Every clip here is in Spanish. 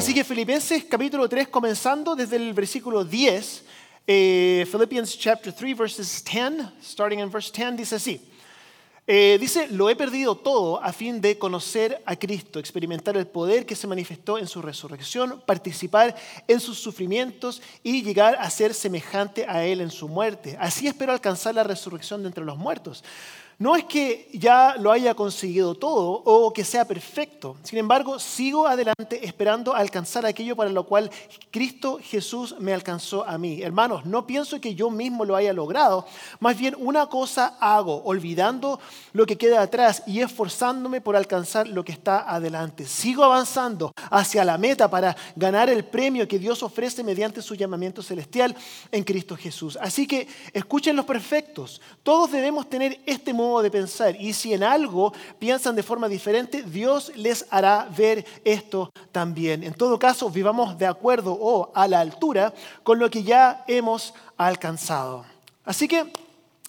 Así que Filipenses capítulo 3, comenzando desde el versículo 10, eh, Philippians chapter 3, verses 10, starting in verse 10, dice así. Eh, dice, lo he perdido todo a fin de conocer a Cristo, experimentar el poder que se manifestó en su resurrección, participar en sus sufrimientos y llegar a ser semejante a Él en su muerte. Así espero alcanzar la resurrección de entre los muertos. No es que ya lo haya conseguido todo o que sea perfecto. Sin embargo, sigo adelante esperando alcanzar aquello para lo cual Cristo Jesús me alcanzó a mí. Hermanos, no pienso que yo mismo lo haya logrado. Más bien una cosa hago, olvidando lo que queda atrás y esforzándome por alcanzar lo que está adelante. Sigo avanzando hacia la meta para ganar el premio que Dios ofrece mediante su llamamiento celestial en Cristo Jesús. Así que escuchen los perfectos. Todos debemos tener este modo de pensar. Y si en algo piensan de forma diferente, Dios les hará ver esto también. En todo caso, vivamos de acuerdo o a la altura con lo que ya hemos alcanzado. Así que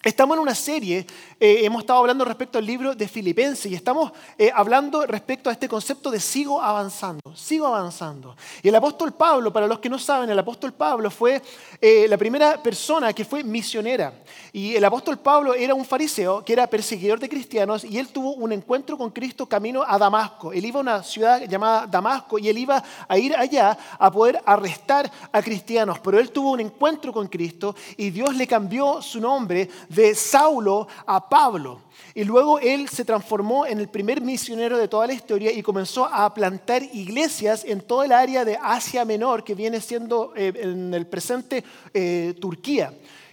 estamos en una serie eh, hemos estado hablando respecto al libro de Filipenses y estamos eh, hablando respecto a este concepto de sigo avanzando, sigo avanzando. Y el apóstol Pablo, para los que no saben, el apóstol Pablo fue eh, la primera persona que fue misionera. Y el apóstol Pablo era un fariseo que era perseguidor de cristianos y él tuvo un encuentro con Cristo camino a Damasco. Él iba a una ciudad llamada Damasco y él iba a ir allá a poder arrestar a cristianos. Pero él tuvo un encuentro con Cristo y Dios le cambió su nombre de Saulo a Pablo. Y luego él se transformó en el primer misionero de toda la historia y comenzó a plantar iglesias en todo el área de Asia Menor, que viene siendo eh, en el presente eh, Turquía.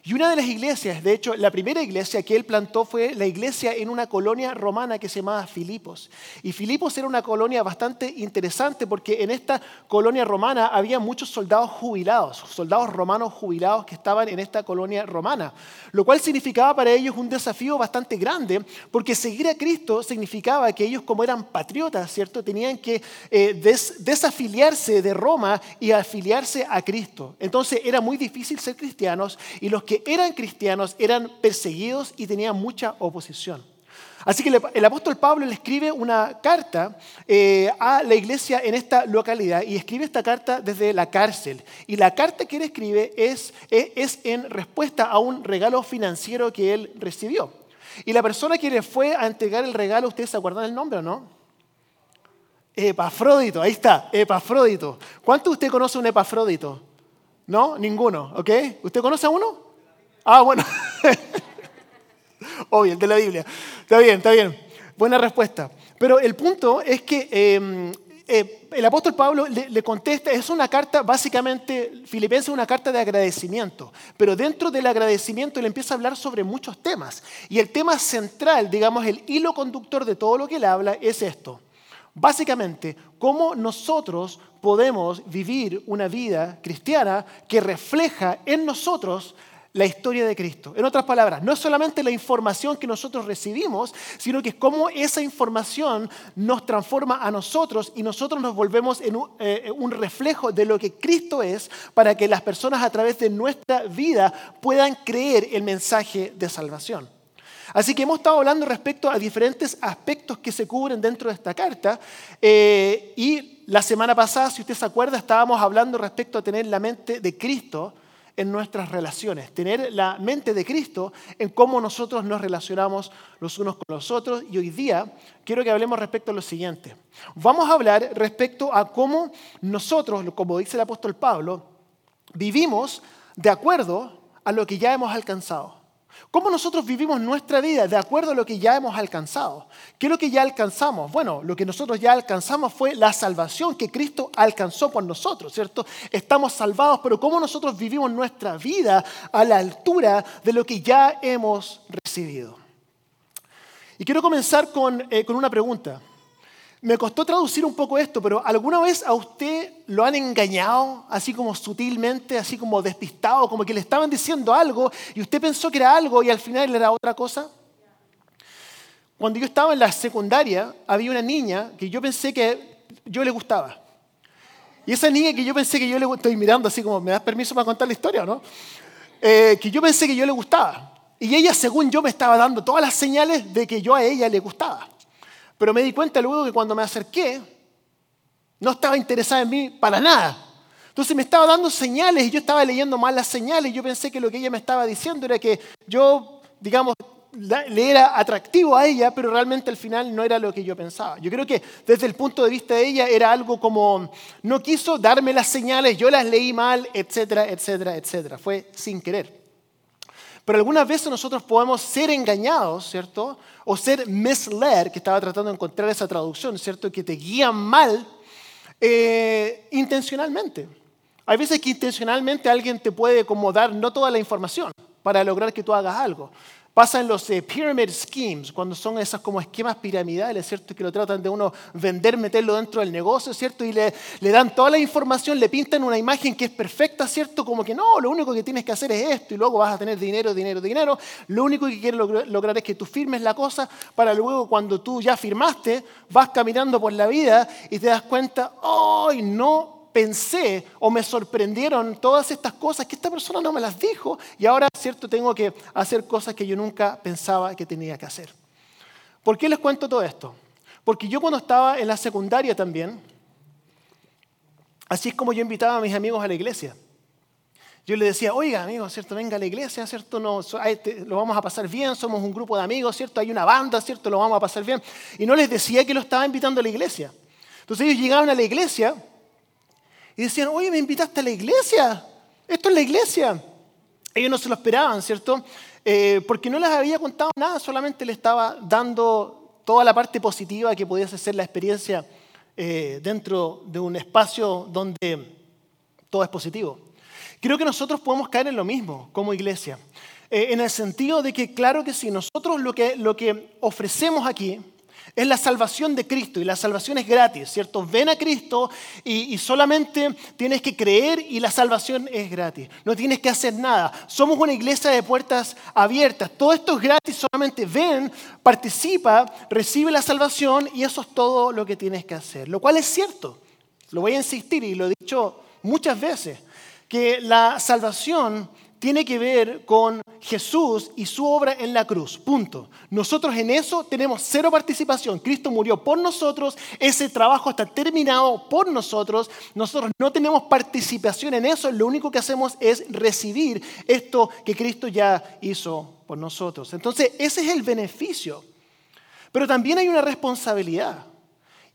Y una de las iglesias, de hecho, la primera iglesia que él plantó fue la iglesia en una colonia romana que se llamaba Filipos. Y Filipos era una colonia bastante interesante porque en esta colonia romana había muchos soldados jubilados, soldados romanos jubilados que estaban en esta colonia romana, lo cual significaba para ellos un desafío bastante grande porque seguir a Cristo significaba que ellos como eran patriotas, ¿cierto? Tenían que eh, desafiliarse de Roma y afiliarse a Cristo. Entonces era muy difícil ser cristianos y los que eran cristianos eran perseguidos y tenían mucha oposición. Así que el apóstol Pablo le escribe una carta eh, a la iglesia en esta localidad y escribe esta carta desde la cárcel. Y la carta que él escribe es, es, en respuesta a un regalo financiero que él recibió. Y la persona que le fue a entregar el regalo, ¿ustedes se acuerdan del nombre o no? Epafrodito, ahí está, Epafrodito. ¿Cuánto usted conoce un Epafrodito? ¿No? Ninguno, ¿ok? ¿Usted conoce a uno? Ah, bueno. Obvio, el de la Biblia. Está bien, está bien. Buena respuesta. Pero el punto es que em, eh, el apóstol Pablo le, contesta, es una carta, básicamente, Filipenses es una carta de agradecimiento, pero dentro del agradecimiento le empieza a hablar sobre muchos temas. Y el tema central, digamos, el hilo conductor de todo lo que él habla es esto. Básicamente, cómo nosotros podemos vivir una vida cristiana que refleja en nosotros la historia de Cristo. En otras palabras, no es solamente la información que nosotros recibimos, sino que es cómo esa información nos transforma a nosotros y nosotros nos volvemos en eh, un, reflejo de lo que Cristo es para que las personas a través de nuestra vida puedan creer el mensaje de salvación. Así que hemos estado hablando respecto a diferentes aspectos que se cubren dentro de esta carta eh, y la semana pasada, si usted se acuerda, estábamos hablando respecto a tener la mente de Cristo en nuestras relaciones, tener la mente de Cristo en cómo nosotros nos relacionamos los unos con los otros. Y hoy día quiero que hablemos respecto a lo siguiente. Vamos a hablar respecto a cómo nosotros, como dice el apóstol Pablo, vivimos de acuerdo a lo que ya hemos alcanzado. ¿Cómo nosotros vivimos nuestra vida de acuerdo a lo que ya hemos alcanzado? ¿Qué es lo que ya alcanzamos? Bueno, lo que nosotros ya alcanzamos fue la salvación que Cristo alcanzó por nosotros, ¿cierto? Estamos salvados, pero ¿cómo nosotros vivimos nuestra vida a la altura de lo que ya hemos recibido? Y quiero comenzar con, eh, con una pregunta. Me costó traducir un poco esto, pero ¿alguna vez a usted lo han engañado, así como sutilmente, así como despistado, como que le estaban diciendo algo y usted pensó que era algo y al final era otra cosa? Cuando yo estaba en la secundaria, había una niña que yo pensé que yo le gustaba. Y esa niña que yo pensé que yo le estoy mirando así como, ¿me das permiso para contar la historia o no? Eh, que yo pensé que yo le gustaba. Y ella, según yo, me estaba dando todas las señales de que yo a ella le gustaba. Pero me di cuenta luego que cuando me acerqué, No estaba interesada en mí para nada. Entonces me estaba dando señales y yo estaba leyendo mal las señales. Yo pensé que lo que ella me estaba diciendo era que yo, digamos, le era atractivo a ella, pero realmente al final no era lo que yo pensaba. Yo creo que desde el punto de vista de ella era algo como, no quiso darme las señales, yo las leí mal, etcétera, etcétera, etcétera. Fue sin querer. Pero algunas veces nosotros podemos ser engañados, ¿cierto? O ser misled, que estaba tratando de encontrar esa traducción, ¿cierto? Que te guían mal eh, intencionalmente. Hay veces que intencionalmente alguien te puede como dar no toda la información para lograr que tú hagas algo. Pasa en los eh, pyramid schemes, cuando son esas como esquemas piramidales, ¿cierto? Que lo tratan de uno vender, meterlo dentro del negocio, ¿cierto? Y le, dan toda la información, le pintan una imagen que es perfecta, ¿cierto? Como que no, lo único que tienes que hacer es esto y luego vas a tener dinero, dinero, dinero. Lo único que quieren lograr es que tú firmes la cosa para luego cuando tú ya firmaste, vas caminando por la vida y te das cuenta, ¡ay, no! Pensé o me sorprendieron todas estas cosas que esta persona no me las dijo y ahora, cierto, tengo que hacer cosas que yo nunca pensaba que tenía que hacer. ¿Por qué les cuento todo esto? Porque yo cuando estaba en la secundaria también, así es como yo invitaba a mis amigos a la iglesia. Yo les decía, oiga, amigos, ¿cierto? Venga a la iglesia, ¿cierto? No, lo vamos a pasar bien, somos un grupo de amigos, ¿cierto? Hay una banda, ¿cierto? Lo vamos a pasar bien. Y no les decía que lo estaba invitando a la iglesia. Entonces ellos llegaban a la iglesia y decían, oye, me invitaste a la iglesia. Esto es la iglesia. Ellos no se lo esperaban, ¿cierto? Eh, porque no les había contado nada, solamente le estaba dando toda la parte positiva que podía ser la experiencia eh, dentro de un espacio donde todo es positivo. Creo que nosotros podemos caer en lo mismo como iglesia, eh, en el sentido de que, claro que sí, nosotros lo que, lo que ofrecemos aquí es la salvación de Cristo y la salvación es gratis, ¿cierto? Ven a Cristo y, solamente tienes que creer y la salvación es gratis. No tienes que hacer nada. Somos una iglesia de puertas abiertas. Todo esto es gratis, solamente ven, participa, recibe la salvación y eso es todo lo que tienes que hacer. Lo cual es cierto. Lo voy a insistir y lo he dicho muchas veces, que la salvación tiene que ver con Jesús y su obra en la cruz. Punto. Nosotros en eso tenemos cero participación. Cristo murió por nosotros, ese trabajo está terminado por nosotros. Nosotros no tenemos participación en eso, lo único que hacemos es recibir esto que Cristo ya hizo por nosotros. Entonces, ese es el beneficio. Pero también hay una responsabilidad.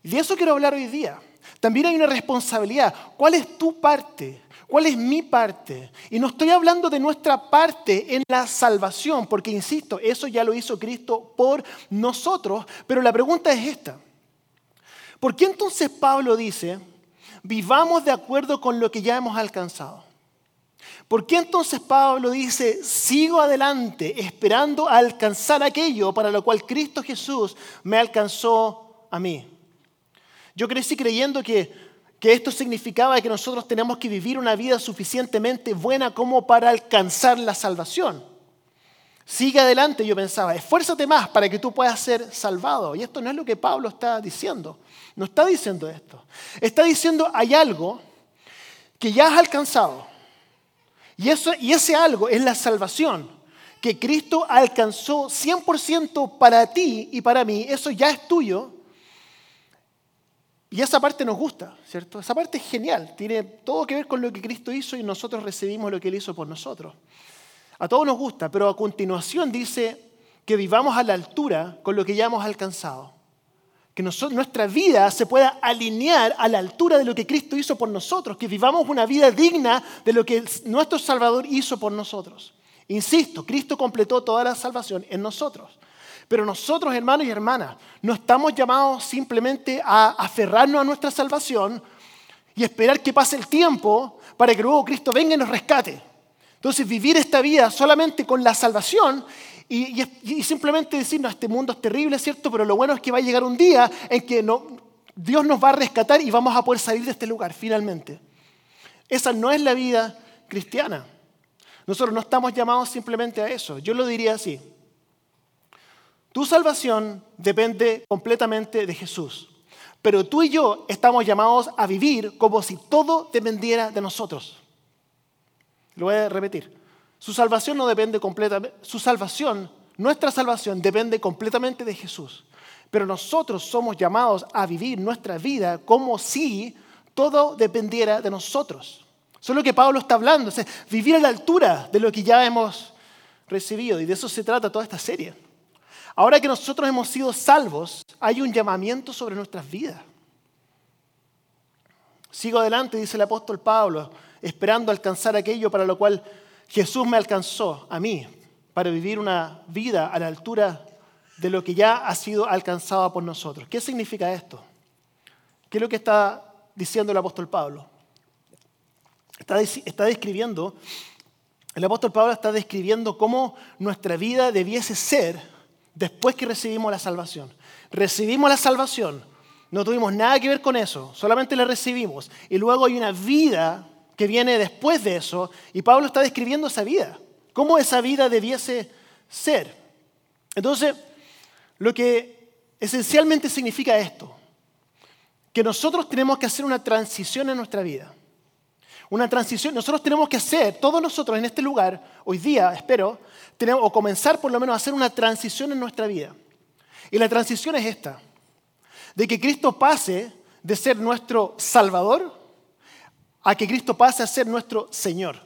Y de eso quiero hablar hoy día. También hay una responsabilidad. ¿Cuál es tu parte? ¿Cuál es mi parte? Y no estoy hablando de nuestra parte en la salvación, porque insisto, eso ya lo hizo Cristo por nosotros, pero la pregunta es esta. ¿Por qué entonces Pablo dice, vivamos de acuerdo con lo que ya hemos alcanzado? ¿Por qué entonces Pablo dice, sigo adelante esperando alcanzar aquello para lo cual Cristo Jesús me alcanzó a mí? Yo crecí creyendo que que esto significaba que nosotros tenemos que vivir una vida suficientemente buena como para alcanzar la salvación. Sigue adelante, yo pensaba, esfuérzate más para que tú puedas ser salvado. Y esto no es lo que Pablo está diciendo. No está diciendo esto. Está diciendo, hay algo que ya has alcanzado. Y, eso, y ese algo es la salvación que Cristo alcanzó 100% para ti y para mí. Eso ya es tuyo y esa parte nos gusta, ¿cierto? Esa parte es genial, tiene todo que ver con lo que Cristo hizo y nosotros recibimos lo que Él hizo por nosotros. A todos nos gusta, pero a continuación dice que vivamos a la altura con lo que ya hemos alcanzado. Que nuestra vida se pueda alinear a la altura de lo que Cristo hizo por nosotros, que vivamos una vida digna de lo que nuestro Salvador hizo por nosotros. Insisto, Cristo completó toda la salvación en nosotros. Pero nosotros, hermanos y hermanas, no estamos llamados simplemente a aferrarnos a nuestra salvación y esperar que pase el tiempo para que luego Cristo venga y nos rescate. Entonces, vivir esta vida solamente con la salvación y, simplemente decir, no, este mundo es terrible, ¿cierto? Pero lo bueno es que va a llegar un día en que Dios nos va a rescatar y vamos a poder salir de este lugar finalmente. Esa no es la vida cristiana. Nosotros no estamos llamados simplemente a eso. Yo lo diría así. Tu salvación depende completamente de Jesús. Pero tú y yo estamos llamados a vivir como si todo dependiera de nosotros. Lo voy a repetir. Su salvación no depende completamente, su salvación, nuestra salvación depende completamente de Jesús. Pero nosotros somos llamados a vivir nuestra vida como si todo dependiera de nosotros. Eso es lo que Pablo está hablando, es vivir a la altura de lo que ya hemos recibido. Y de eso se trata toda esta serie. Ahora que nosotros hemos sido salvos, hay un llamamiento sobre nuestras vidas. Sigo adelante, dice el apóstol Pablo, esperando alcanzar aquello para lo cual Jesús me alcanzó a mí, para vivir una vida a la altura de lo que ya ha sido alcanzado por nosotros. ¿Qué significa esto? ¿Qué es lo que está diciendo el apóstol Pablo? Está, está describiendo, el apóstol Pablo está describiendo cómo nuestra vida debiese ser después que recibimos la salvación. Recibimos la salvación, no tuvimos nada que ver con eso, solamente la recibimos. Y luego hay una vida que viene después de eso, y Pablo está describiendo esa vida, cómo esa vida debiese ser. Entonces, lo que esencialmente significa esto, que nosotros tenemos que hacer una transición en nuestra vida. Una transición, nosotros tenemos que hacer, todos nosotros en este lugar, hoy día, espero, o comenzar por lo menos a hacer una transición en nuestra vida. Y la transición es esta de que Cristo pase de ser nuestro Salvador a que Cristo pase a ser nuestro Señor.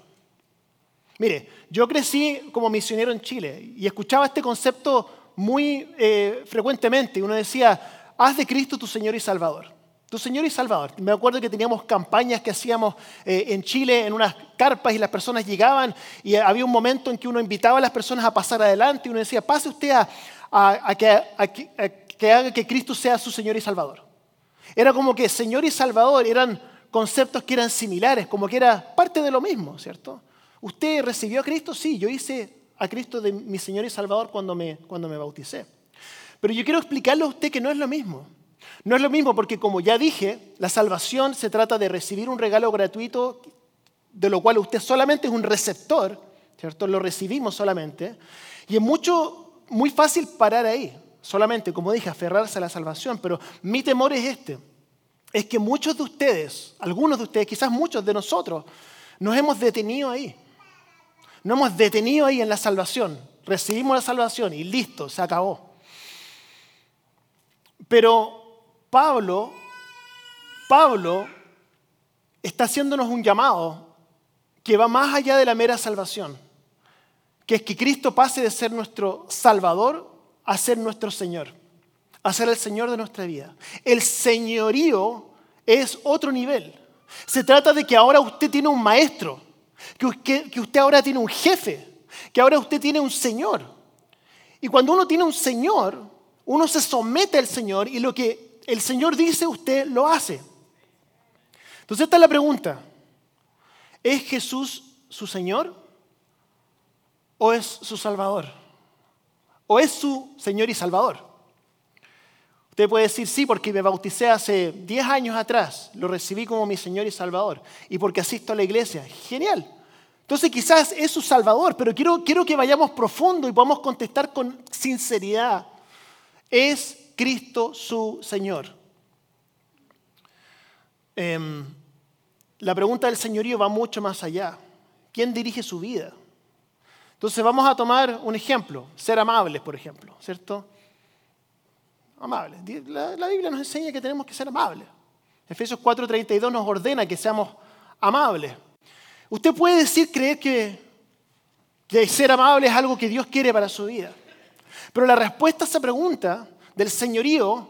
Mire, yo crecí como misionero en Chile y escuchaba este concepto muy eh, frecuentemente. Uno decía, haz de Cristo tu Señor y Salvador. Tu Señor y Salvador. Me acuerdo que teníamos campañas que hacíamos eh, en Chile en unas carpas y las personas llegaban y había un momento en que uno invitaba a las personas a pasar adelante y uno decía, pase usted a, que, a, que haga que Cristo sea su Señor y Salvador. Era como que Señor y Salvador eran conceptos que eran similares, como que era parte de lo mismo, ¿cierto? ¿Usted recibió a Cristo? Sí, yo hice a Cristo de mi Señor y Salvador cuando me, cuando me bauticé. Pero yo quiero explicarle a usted que no es lo mismo. No es lo mismo porque, como ya dije, la salvación se trata de recibir un regalo gratuito de lo cual usted solamente es un receptor, ¿cierto? Lo recibimos solamente. Y es mucho, muy fácil parar ahí solamente, como dije, aferrarse a la salvación, pero mi temor es este, es que muchos de ustedes, algunos de ustedes, quizás muchos de nosotros, nos hemos detenido ahí. Nos hemos detenido ahí en la salvación. Recibimos la salvación y listo, se acabó. Pero Pablo, Pablo está haciéndonos un llamado que va más allá de la mera salvación, que es que Cristo pase de ser nuestro Salvador a ser nuestro Señor, a ser el Señor de nuestra vida. El señorío es otro nivel. Se trata de que ahora usted tiene un maestro, que, que usted ahora tiene un jefe, que ahora usted tiene un Señor. Y cuando uno tiene un Señor, uno se somete al Señor y lo que el Señor dice, usted lo hace. Entonces esta es la pregunta. ¿Es Jesús su Señor o es su Salvador? o es su Señor y Salvador. Usted puede decir, sí, porque me bauticé hace 10 años atrás, lo recibí como mi Señor y Salvador, y porque asisto a la iglesia. Genial. Entonces quizás es su Salvador, pero quiero, quiero que vayamos profundo y podamos contestar con sinceridad. ¿Es Cristo su Señor? Em, la pregunta del señorío va mucho más allá. ¿Quién dirige su vida? Entonces vamos a tomar un ejemplo, ser amables, por ejemplo, ¿cierto? Amables. La, Biblia nos enseña que tenemos que ser amables. Efesios 4:32 nos ordena que seamos amables. Usted puede decir, creer que, que ser amable es algo que Dios quiere para su vida. Pero la respuesta a esa pregunta del señorío,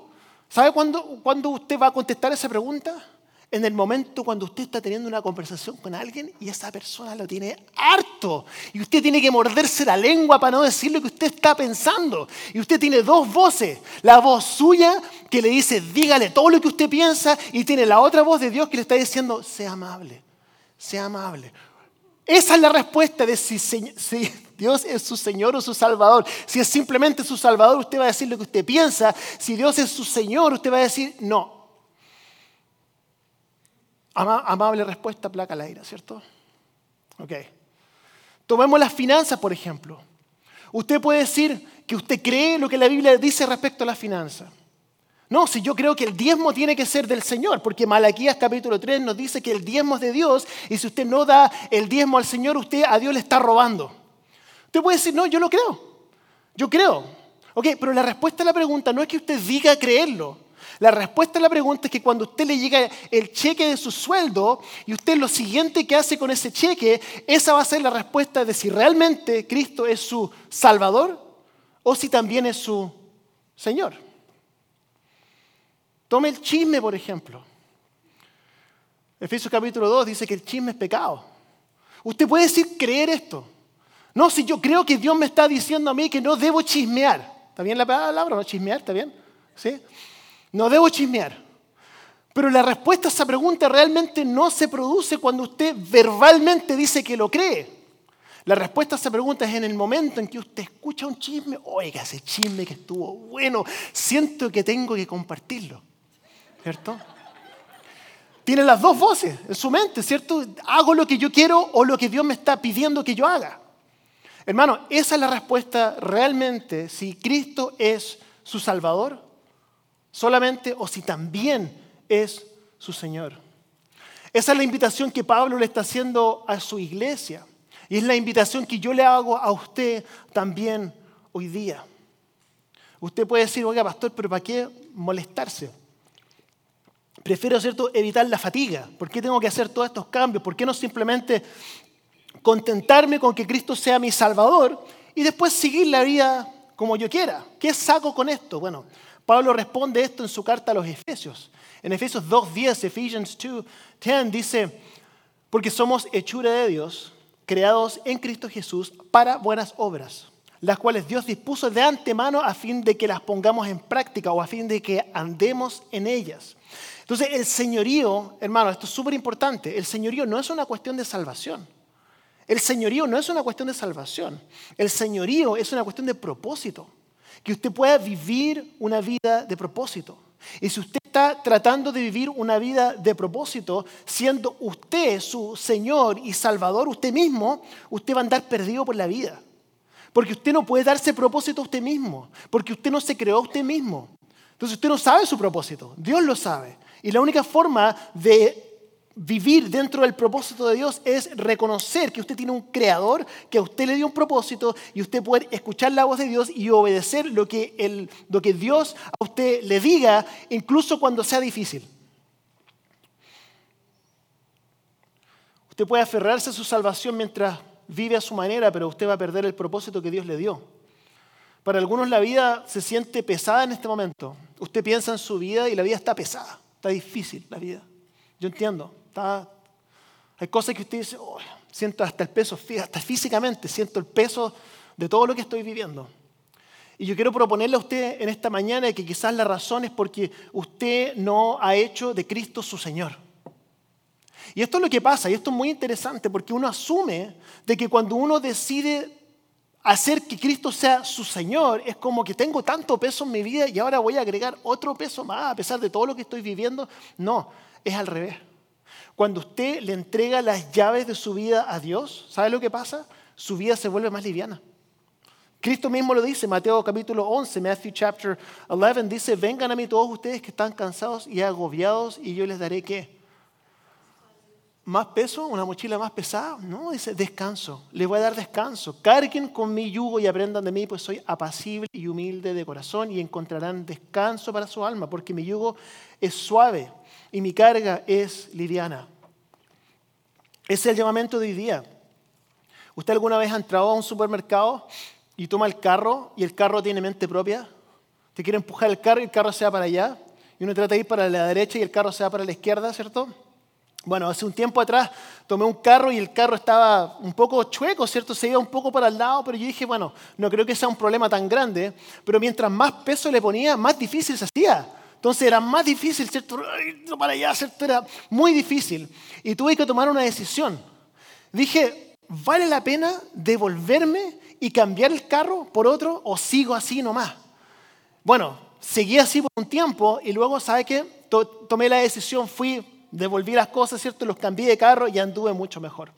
¿sabe cuándo, cuándo usted va a contestar esa pregunta? en el momento cuando usted está teniendo una conversación con alguien y esa persona lo tiene harto y usted tiene que morderse la lengua para no decir lo que usted está pensando. Y usted tiene dos voces, la voz suya que le dice dígale todo lo que usted piensa y tiene la otra voz de Dios que le está diciendo sea amable, sea amable. Esa es la respuesta de si, si Dios es su Señor o su Salvador. Si es simplemente su Salvador, usted va a decir lo que usted piensa. Si Dios es su Señor, usted va a decir no, amable respuesta, placa al aire, ¿cierto? Ok. Tomemos las finanzas, por ejemplo. Usted puede decir que usted cree lo que la Biblia dice respecto a las finanzas. No, si yo creo que el diezmo tiene que ser del Señor, porque Malaquías capítulo 3 nos dice que el diezmo es de Dios y si usted no da el diezmo al Señor, usted a Dios le está robando. Usted puede decir, no, yo lo creo. Yo creo. Ok, pero la respuesta a la pregunta no es que usted diga creerlo. La respuesta a la pregunta es que cuando usted le llega el cheque de su sueldo y usted lo siguiente que hace con ese cheque, esa va a ser la respuesta de si realmente Cristo es su Salvador o si también es su Señor. Tome el chisme, por ejemplo. Efesios capítulo 2 dice que el chisme es pecado. Usted puede decir creer esto. No, si yo creo que Dios me está diciendo a mí que no debo chismear. ¿Está bien la palabra? ¿No? Chismear, ¿está bien? ¿Sí? No debo chismear. Pero la respuesta a esa pregunta realmente no se produce cuando usted verbalmente dice que lo cree. La respuesta a esa pregunta es en el momento en que usted escucha un chisme, oiga, ese chisme que estuvo bueno, siento que tengo que compartirlo. ¿Cierto? Tiene las dos voces en su mente, ¿cierto? Hago lo que yo quiero o lo que Dios me está pidiendo que yo haga. Hermano, esa es la respuesta realmente si Cristo es su Salvador solamente o si también es su Señor. Esa es la invitación que Pablo le está haciendo a su iglesia y es la invitación que yo le hago a usted también hoy día. Usted puede decir, oiga, pastor, pero ¿para qué molestarse? Prefiero ¿cierto? evitar la fatiga. ¿Por qué tengo que hacer todos estos cambios? ¿Por qué no simplemente contentarme con que Cristo sea mi Salvador y después seguir la vida como yo quiera? ¿Qué saco con esto? Bueno, Pablo responde esto en su carta a los Efesios. En Efesios 2.10, Ephesians 2.10 dice, porque somos hechura de Dios, creados en Cristo Jesús para buenas obras, las cuales Dios dispuso de antemano a fin de que las pongamos en práctica o a fin de que andemos en ellas. Entonces, el señorío, hermano, esto es súper importante, el señorío no es una cuestión de salvación. El señorío no es una cuestión de salvación. El señorío es una cuestión de propósito que usted pueda vivir una vida de propósito. Y si usted está tratando de vivir una vida de propósito, siendo usted su Señor y Salvador, usted mismo, usted va a andar perdido por la vida. Porque usted no puede darse propósito a usted mismo, porque usted no se creó a usted mismo. Entonces usted no sabe su propósito, Dios lo sabe. Y la única forma de vivir dentro del propósito de Dios es reconocer que usted tiene un creador, que a usted le dio un propósito y usted puede escuchar la voz de Dios y obedecer lo que, lo que Dios a usted le diga, incluso cuando sea difícil. Usted puede aferrarse a su salvación mientras vive a su manera, pero usted va a perder el propósito que Dios le dio. Para algunos la vida se siente pesada en este momento. Usted piensa en su vida y la vida está pesada, está difícil la vida. Yo entiendo, hay cosas que usted dice, oh, siento hasta el peso, hasta físicamente siento el peso de todo lo que estoy viviendo. Y yo quiero proponerle a usted en esta mañana que quizás la razón es porque usted no ha hecho de Cristo su Señor. Y esto es lo que pasa, y esto es muy interesante, porque uno asume de que cuando uno decide hacer que Cristo sea su Señor, es como que tengo tanto peso en mi vida y ahora voy a agregar otro peso más a pesar de todo lo que estoy viviendo. No, es al revés. Cuando usted le entrega las llaves de su vida a Dios, ¿sabe lo que pasa? Su vida se vuelve más liviana. Cristo mismo lo dice, Mateo capítulo 11, Matthew chapter 11, dice, vengan a mí todos ustedes que están cansados y agobiados y yo les daré qué? ¿Más peso? ¿Una mochila más pesada? No, dice descanso. Les voy a dar descanso. Carguen con mi yugo y aprendan de mí, pues soy apacible y humilde de corazón y encontrarán descanso para su alma, porque mi yugo es suave y mi carga es liviana. Ese es el llamamiento de hoy día. ¿Usted alguna vez ha entrado a un supermercado y toma el carro y el carro tiene mente propia? Te quiere empujar el carro y el carro se va para allá. Y uno trata de ir para la derecha y el carro se va para la izquierda, ¿cierto? Bueno, hace un tiempo atrás tomé un carro y el carro estaba un poco chueco, ¿cierto? Se iba un poco para el lado, pero yo dije, bueno, no creo que sea un problema tan grande, pero mientras más peso le ponía, más difícil se hacía. Entonces era más difícil, ¿cierto? para allá, ¿cierto? Era muy difícil. Y tuve que tomar una decisión. Dije, ¿vale la pena devolverme y cambiar el carro por otro o sigo así nomás? Bueno, seguí así por un tiempo y luego, ¿sabe qué? Tomé la decisión, fui, devolví las cosas, ¿cierto? Los cambié de carro y anduve mucho mejor.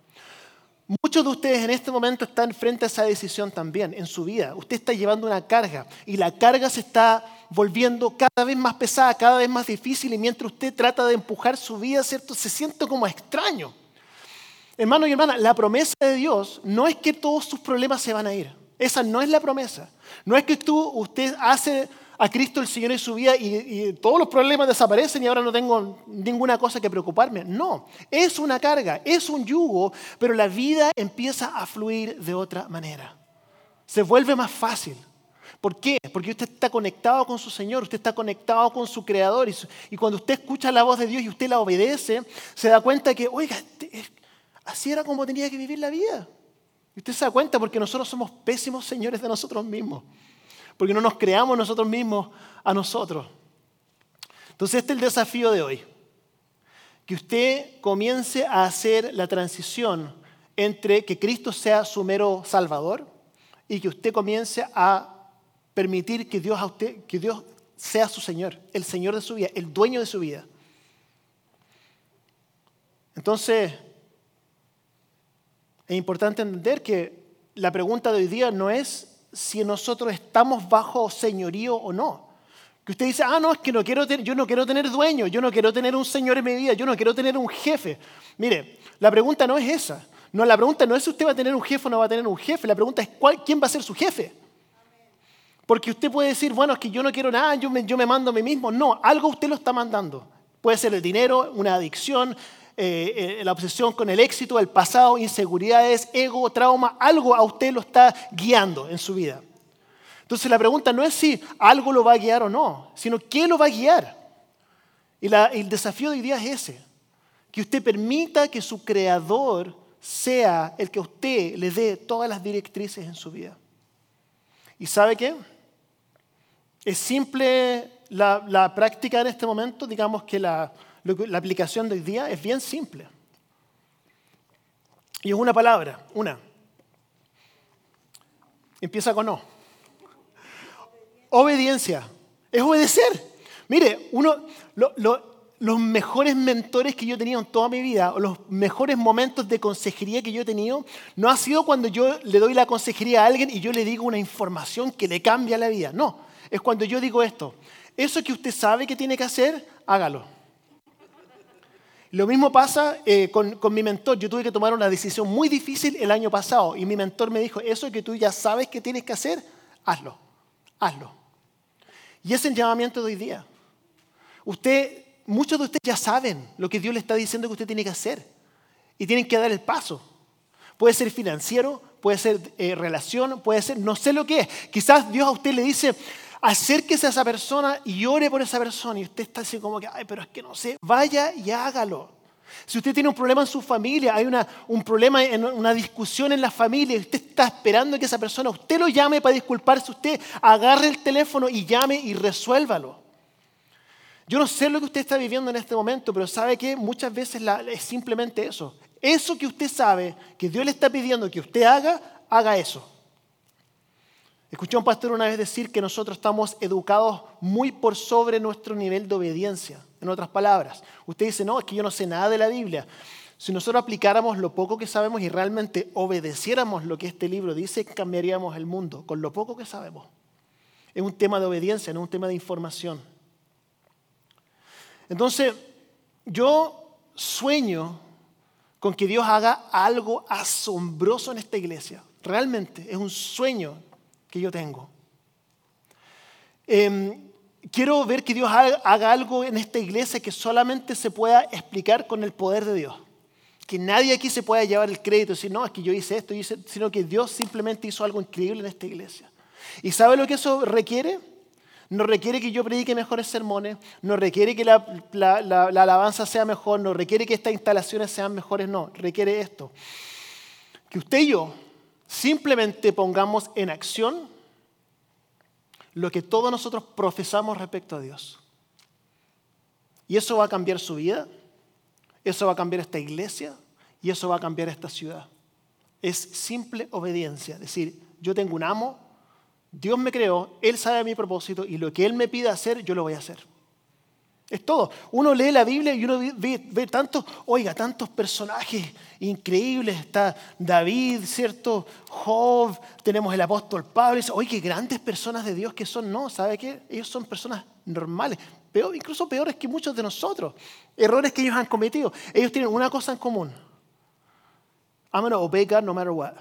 Muchos de ustedes en este momento están frente a esa decisión también en su vida. Usted está llevando una carga y la carga se está volviendo cada vez más pesada, cada vez más difícil y mientras usted trata de empujar su vida, ¿cierto? Se siente como extraño. Hermano y hermana, la promesa de Dios no es que todos sus problemas se van a ir. Esa no es la promesa. No es que tú, usted hace a Cristo el Señor en su vida y, y, todos los problemas desaparecen y ahora no tengo ninguna cosa que preocuparme. No, es una carga, es un yugo, pero la vida empieza a fluir de otra manera. Se vuelve más fácil. ¿Por qué? Porque usted está conectado con su Señor, usted está conectado con su Creador. Y, cuando usted escucha la voz de Dios y usted la obedece, se da cuenta que, oiga, este así era como tenía que vivir la vida. Y usted se da cuenta porque nosotros somos pésimos señores de nosotros mismos. Porque no nos creamos nosotros mismos a nosotros. Entonces este es el desafío de hoy. Que usted comience a hacer la transición entre que Cristo sea su mero Salvador y que usted comience a permitir que Dios, a usted, que Dios sea su Señor, el Señor de su vida, el dueño de su vida. Entonces, es importante entender que la pregunta de hoy día no es si nosotros estamos bajo señorío o no. Que usted dice, ah, no, es que no quiero yo no quiero tener dueño, yo no quiero tener un señor en mi vida, yo no quiero tener un jefe. Mire, la pregunta no es esa. No, la pregunta no es si usted va a tener un jefe o no va a tener un jefe. La pregunta es quién va a ser su jefe. Porque usted puede decir, bueno, es que yo no quiero nada, yo me mando a mí mismo. No, algo usted lo está mandando. Puede ser el dinero, una adicción, eh, eh, la obsesión con el éxito, el pasado, inseguridades, ego, trauma, algo a usted lo está guiando en su vida. Entonces la pregunta no es si algo lo va a guiar o no, sino qué lo va a guiar. Y el desafío de hoy día es ese, que usted permita que su creador sea el que a usted le dé todas las directrices en su vida. ¿Y sabe qué? Es simple la, práctica en este momento, digamos que la, la aplicación de hoy día es bien simple. Y es una palabra, una. Empieza con O. Obediencia. Es obedecer. Mire, uno, los mejores mentores que yo he tenido en toda mi vida, o los mejores momentos de consejería que yo he tenido, no ha sido cuando yo le doy la consejería a alguien y yo le digo una información que le cambia la vida. No, es cuando yo digo esto. Eso que usted sabe que tiene que hacer, hágalo. Lo mismo pasa eh, con, mi mentor. Yo tuve que tomar una decisión muy difícil el año pasado y mi mentor me dijo, eso que tú ya sabes que tienes que hacer, hazlo, hazlo. Y es el llamamiento de hoy día. Usted, muchos de ustedes ya saben lo que Dios le está diciendo que usted tiene que hacer y tienen que dar el paso. Puede ser financiero, puede ser eh, relación, puede ser, no sé lo que es. Quizás Dios a usted le dice, acérquese a esa persona y ore por esa persona. Y usted está así como que, ay, pero es que no sé, vaya y hágalo. Si usted tiene un problema en su familia, hay una, un problema en una discusión en la familia, y usted está esperando que esa persona, usted lo llame para disculparse, usted agarre el teléfono y llame y resuélvalo. Yo no sé lo que usted está viviendo en este momento, pero sabe que muchas veces es simplemente eso. Eso que usted sabe que Dios le está pidiendo que usted haga, haga eso. Escuché a un pastor una vez decir que nosotros estamos educados muy por sobre nuestro nivel de obediencia. En otras palabras, usted dice, no, es que yo no sé nada de la Biblia. Si nosotros aplicáramos lo poco que sabemos y realmente obedeciéramos lo que este libro dice, cambiaríamos el mundo con lo poco que sabemos. Es un tema de obediencia, no es un tema de información. Entonces, yo sueño con que Dios haga algo asombroso en esta iglesia. Realmente, es un sueño que yo tengo. Em, quiero ver que Dios haga algo en esta iglesia que solamente se pueda explicar con el poder de Dios. Que nadie aquí se pueda llevar el crédito decir, no, es que yo hice esto, sino que Dios simplemente hizo algo increíble en esta iglesia. ¿Y sabe lo que eso requiere? No requiere que yo predique mejores sermones, no requiere que la alabanza sea mejor, no requiere que estas instalaciones sean mejores, no, requiere esto. Que usted y yo simplemente pongamos en acción lo que todos nosotros profesamos respecto a Dios. Y eso va a cambiar su vida, eso va a cambiar esta iglesia y eso va a cambiar esta ciudad. Es simple obediencia, es decir, yo tengo un amo, Dios me creó, Él sabe mi propósito y lo que Él me pide hacer, yo lo voy a hacer. Es todo. Uno lee la Biblia y uno ve, tantos, oiga, tantos personajes increíbles. Está David, ¿cierto? Job, tenemos el apóstol Pablo. Dice, oye, qué grandes personas de Dios que son. No, ¿sabe qué? Ellos son personas normales, peor, incluso peores que muchos de nosotros. Errores que ellos han cometido. Ellos tienen una cosa en común. I'm going obey God no matter what.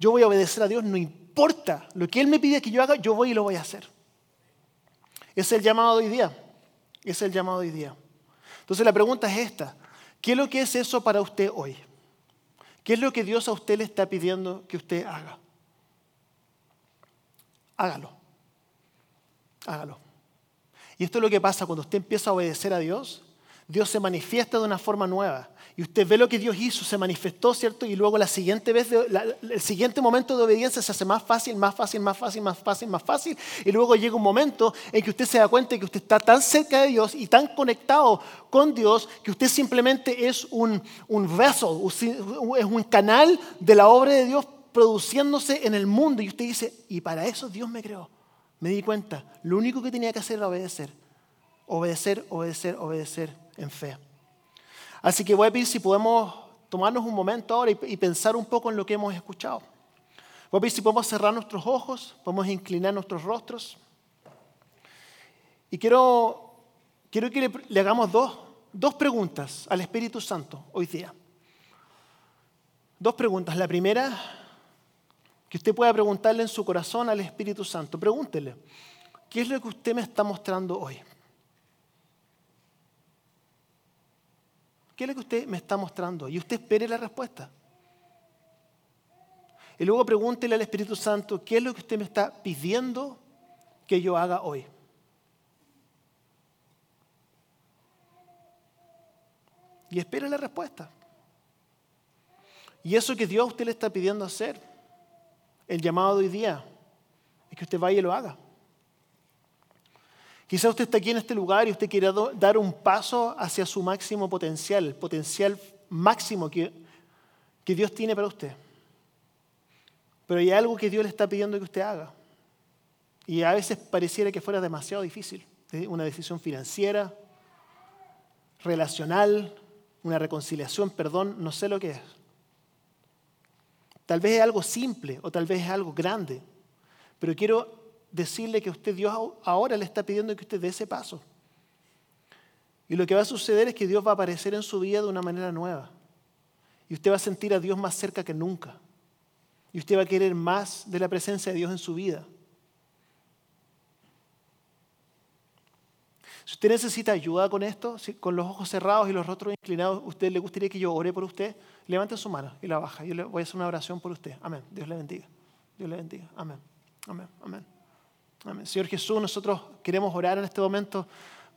Yo voy a obedecer a Dios, no importa. Lo que Él me pide que yo haga, yo voy y lo voy a hacer. Es el llamado de hoy día. Es el llamado hoy día. Entonces la pregunta es esta. ¿Qué es lo que es eso para usted hoy? ¿Qué es lo que Dios a usted le está pidiendo que usted haga? Hágalo. Hágalo. Y esto es lo que pasa cuando usted empieza a obedecer a Dios. Dios se manifiesta de una forma nueva. Y usted ve lo que Dios hizo, se manifestó, ¿cierto? Y luego la siguiente vez, el siguiente momento de obediencia se hace más fácil, más fácil, más fácil, más fácil, más fácil. Y luego llega un momento en que usted se da cuenta de que usted está tan cerca de Dios y tan conectado con Dios que usted simplemente es un, un vessel, es un canal de la obra de Dios produciéndose en el mundo. Y usted dice, y para eso Dios me creó. Me di cuenta, lo único que tenía que hacer era obedecer. Obedecer, obedecer, obedecer en fe. Así que voy a pedir si podemos tomarnos un momento ahora y, pensar un poco en lo que hemos escuchado. Voy a pedir si podemos cerrar nuestros ojos, podemos inclinar nuestros rostros. Y quiero, quiero que le, hagamos dos, dos preguntas al Espíritu Santo hoy día. Dos preguntas. La primera, que usted pueda preguntarle en su corazón al Espíritu Santo. Pregúntele, ¿qué es lo que usted me está mostrando hoy? ¿Qué es lo que usted me está mostrando? Y usted espere la respuesta. Y luego pregúntele al Espíritu Santo, ¿qué es lo que usted me está pidiendo que yo haga hoy? Y espere la respuesta. Y eso que Dios a usted le está pidiendo hacer, el llamado de hoy día, es que usted vaya y lo haga. Quizá usted está aquí en este lugar y usted quiere dar un paso hacia su máximo potencial, el potencial máximo que, que Dios tiene para usted. Pero hay algo que Dios le está pidiendo que usted haga. Y a veces pareciera que fuera demasiado difícil. Una decisión financiera, relacional, una reconciliación, perdón, no sé lo que es. Tal vez es algo simple o tal vez es algo grande. Pero quiero decirle que usted Dios ahora le está pidiendo que usted dé ese paso. Y lo que va a suceder es que Dios va a aparecer en su vida de una manera nueva. Y usted va a sentir a Dios más cerca que nunca. Y usted va a querer más de la presencia de Dios en su vida. Si usted necesita ayuda con esto, con los ojos cerrados y los rostros inclinados, ¿usted le gustaría que yo ore por usted? Levante su mano y la baja. Yo le voy a hacer una oración por usted. Amén. Dios le bendiga. Dios le bendiga. Amén. Amén. Amén. Señor Jesús, nosotros queremos orar en este momento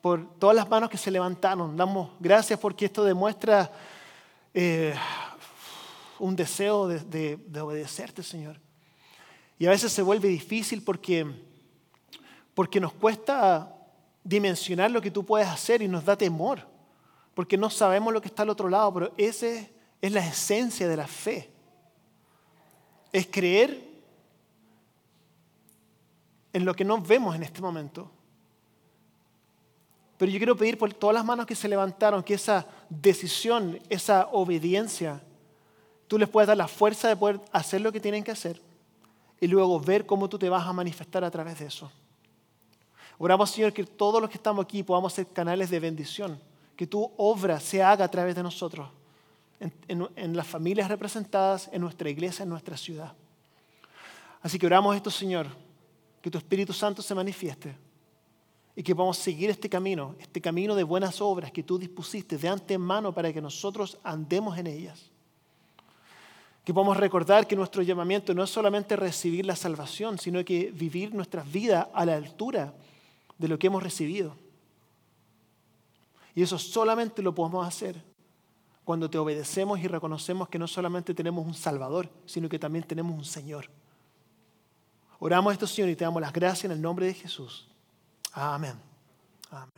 por todas las manos que se levantaron. Damos gracias porque esto demuestra eh, un deseo de, obedecerte, Señor. Y a veces se vuelve difícil porque, porque nos cuesta dimensionar lo que tú puedes hacer y nos da temor, porque no sabemos lo que está al otro lado, pero esa es la esencia de la fe. Es creer en lo que no vemos en este momento. Pero yo quiero pedir por todas las manos que se levantaron que esa decisión, esa obediencia, tú les puedas dar la fuerza de poder hacer lo que tienen que hacer y luego ver cómo tú te vas a manifestar a través de eso. Oramos, Señor, que todos los que estamos aquí podamos ser canales de bendición, que tu obra se haga a través de nosotros, en, en las familias representadas, en nuestra iglesia, en nuestra ciudad. Así que oramos esto, Señor que tu Espíritu Santo se manifieste y que podamos seguir este camino, este camino de buenas obras que tú dispusiste de antemano para que nosotros andemos en ellas. Que podamos recordar que nuestro llamamiento no es solamente recibir la salvación, sino que vivir nuestras vidas a la altura de lo que hemos recibido. Y eso solamente lo podemos hacer cuando te obedecemos y reconocemos que no solamente tenemos un Salvador, sino que también tenemos un Señor. Oramos esto, Señor, y te damos las gracias en el nombre de Jesús. Amén. Amén.